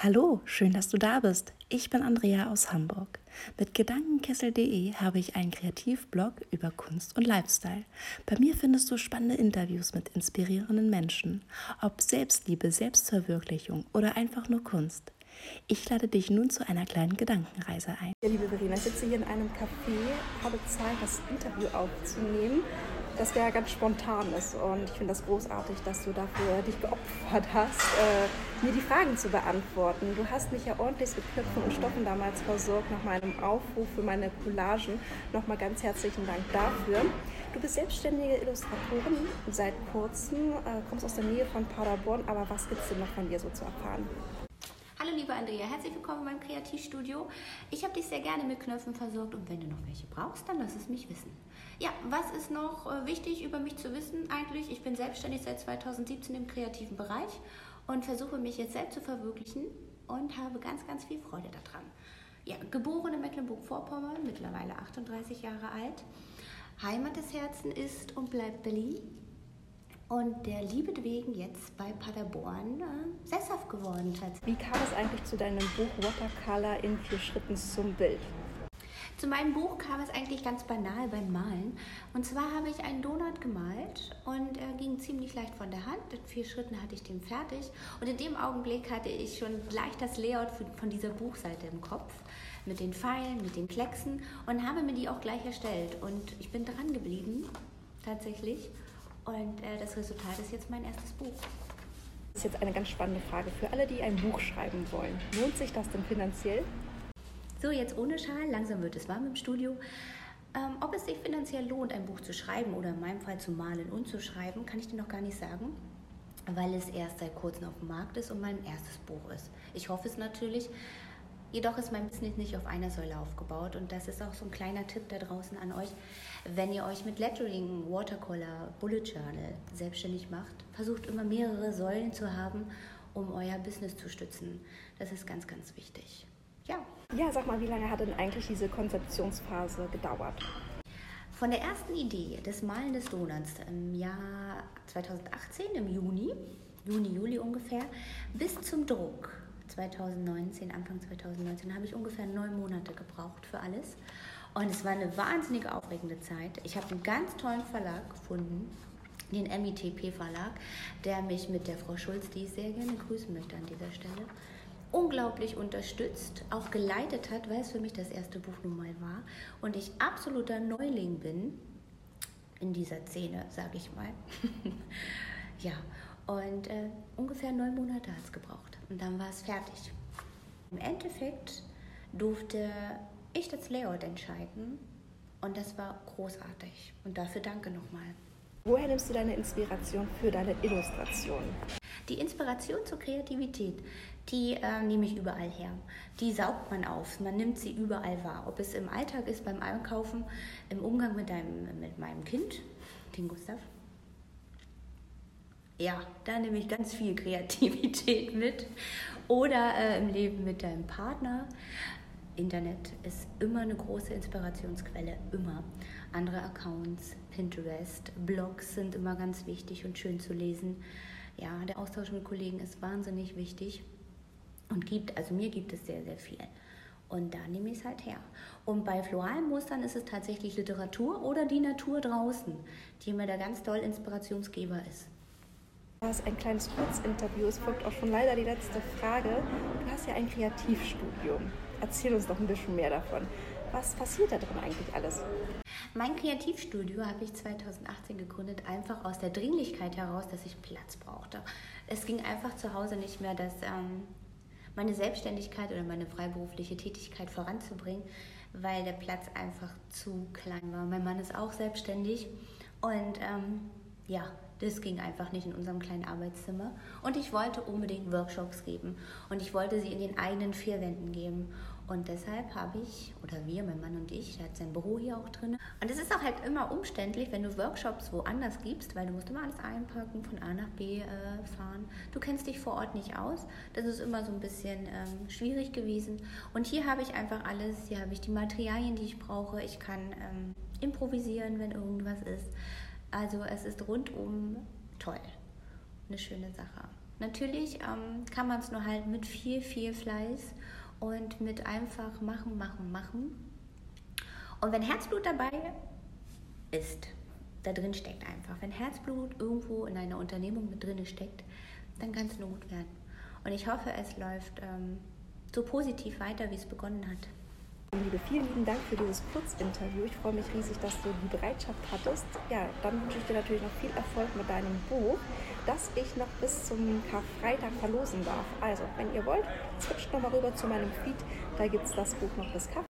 Hallo, schön, dass du da bist. Ich bin Andrea aus Hamburg. Mit Gedankenkessel.de habe ich einen Kreativblog über Kunst und Lifestyle. Bei mir findest du spannende Interviews mit inspirierenden Menschen, ob Selbstliebe, Selbstverwirklichung oder einfach nur Kunst. Ich lade dich nun zu einer kleinen Gedankenreise ein. Ja, liebe Verena, ich sitze hier in einem Café, habe Zeit, das Interview aufzunehmen das wäre ganz spontan ist. Und ich finde das großartig, dass du dafür dich geopfert hast, äh, mir die Fragen zu beantworten. Du hast mich ja ordentlich mit Knöpfen und Stoffen damals versorgt nach meinem Aufruf für meine Collagen. Nochmal ganz herzlichen Dank dafür. Du bist selbstständige Illustratorin seit kurzem, äh, kommst aus der Nähe von Paderborn, aber was gibt es denn noch von dir so zu erfahren? Liebe Andrea, herzlich willkommen in meinem Kreativstudio. Ich habe dich sehr gerne mit Knöpfen versorgt und wenn du noch welche brauchst, dann lass es mich wissen. Ja, was ist noch äh, wichtig über mich zu wissen eigentlich? Ich bin selbstständig seit 2017 im kreativen Bereich und versuche mich jetzt selbst zu verwirklichen und habe ganz, ganz viel Freude daran. Ja, geboren in Mecklenburg-Vorpommern, mittlerweile 38 Jahre alt. Heimat des Herzens ist und bleibt Berlin und der Liebe wegen jetzt bei Paderborn äh, sesshaft geworden hat. Wie kam es eigentlich zu deinem Buch Watercolor in vier Schritten zum Bild? Zu meinem Buch kam es eigentlich ganz banal beim Malen. Und zwar habe ich einen Donut gemalt und er ging ziemlich leicht von der Hand. In vier Schritten hatte ich den fertig. Und in dem Augenblick hatte ich schon gleich das Layout von dieser Buchseite im Kopf. Mit den Pfeilen, mit den Klecksen und habe mir die auch gleich erstellt. Und ich bin dran geblieben, tatsächlich. Und äh, das Resultat ist jetzt mein erstes Buch. Das ist jetzt eine ganz spannende Frage für alle, die ein Buch schreiben wollen. Lohnt sich das denn finanziell? So, jetzt ohne Schal, langsam wird es warm im Studio. Ähm, ob es sich finanziell lohnt, ein Buch zu schreiben oder in meinem Fall zu malen und zu schreiben, kann ich dir noch gar nicht sagen, weil es erst seit kurzem auf dem Markt ist und mein erstes Buch ist. Ich hoffe es natürlich, Jedoch ist mein Business nicht auf einer Säule aufgebaut und das ist auch so ein kleiner Tipp da draußen an euch. Wenn ihr euch mit Lettering, Watercolor, Bullet Journal selbstständig macht, versucht immer mehrere Säulen zu haben, um euer Business zu stützen. Das ist ganz, ganz wichtig. Ja. Ja, sag mal, wie lange hat denn eigentlich diese Konzeptionsphase gedauert? Von der ersten Idee des Malen des Donuts im Jahr 2018, im Juni, Juni, Juli ungefähr, bis zum Druck 2019, Anfang 2019, habe ich ungefähr neun Monate gebraucht für alles. Und es war eine wahnsinnig aufregende Zeit. Ich habe einen ganz tollen Verlag gefunden, den MITP Verlag, der mich mit der Frau Schulz, die ich sehr gerne grüßen möchte an dieser Stelle, unglaublich unterstützt, auch geleitet hat, weil es für mich das erste Buch nun mal war und ich absoluter Neuling bin in dieser Szene, sage ich mal. ja, und äh, ungefähr neun Monate hat es gebraucht. Und dann war es fertig. Im Endeffekt durfte ich das Layout entscheiden. Und das war großartig. Und dafür danke nochmal. Woher nimmst du deine Inspiration für deine Illustration? Die Inspiration zur Kreativität, die äh, nehme ich überall her. Die saugt man auf, man nimmt sie überall wahr. Ob es im Alltag ist, beim Einkaufen, im Umgang mit, deinem, mit meinem Kind, den Gustav, ja, da nehme ich ganz viel Kreativität mit. Oder äh, im Leben mit deinem Partner. Internet ist immer eine große Inspirationsquelle, immer. Andere Accounts, Pinterest, Blogs sind immer ganz wichtig und schön zu lesen. Ja, der Austausch mit Kollegen ist wahnsinnig wichtig und gibt, also mir gibt es sehr, sehr viel. Und da nehme ich es halt her. Und bei floralen Mustern ist es tatsächlich Literatur oder die Natur draußen, die mir da ganz toll Inspirationsgeber ist. Du hast ein kleines Kurzinterview. Es folgt auch schon leider die letzte Frage. Du hast ja ein Kreativstudium. Erzähl uns doch ein bisschen mehr davon. Was passiert da drin eigentlich alles? Mein Kreativstudio habe ich 2018 gegründet, einfach aus der Dringlichkeit heraus, dass ich Platz brauchte. Es ging einfach zu Hause nicht mehr, dass ähm, meine Selbstständigkeit oder meine freiberufliche Tätigkeit voranzubringen, weil der Platz einfach zu klein war. Mein Mann ist auch selbstständig und ähm, ja, das ging einfach nicht in unserem kleinen Arbeitszimmer. Und ich wollte unbedingt Workshops geben. Und ich wollte sie in den eigenen vier Wänden geben. Und deshalb habe ich, oder wir, mein Mann und ich, der hat sein Büro hier auch drin. Und es ist auch halt immer umständlich, wenn du Workshops woanders gibst, weil du musst immer alles einpacken, von A nach B äh, fahren. Du kennst dich vor Ort nicht aus. Das ist immer so ein bisschen ähm, schwierig gewesen. Und hier habe ich einfach alles. Hier habe ich die Materialien, die ich brauche. Ich kann ähm, improvisieren, wenn irgendwas ist. Also es ist rundum toll. Eine schöne Sache. Natürlich ähm, kann man es nur halt mit viel, viel Fleiß und mit einfach machen, machen, machen. Und wenn Herzblut dabei ist, da drin steckt einfach. Wenn Herzblut irgendwo in einer Unternehmung mit drin steckt, dann kann es nur gut werden. Und ich hoffe, es läuft ähm, so positiv weiter, wie es begonnen hat. Liebe, vielen lieben Dank für dieses Kurzinterview. Ich freue mich riesig, dass du die Bereitschaft hattest. Ja, dann wünsche ich dir natürlich noch viel Erfolg mit deinem Buch, das ich noch bis zum Karfreitag verlosen darf. Also, wenn ihr wollt, switcht nochmal rüber zu meinem Feed. Da gibt es das Buch noch bis Karfreitag.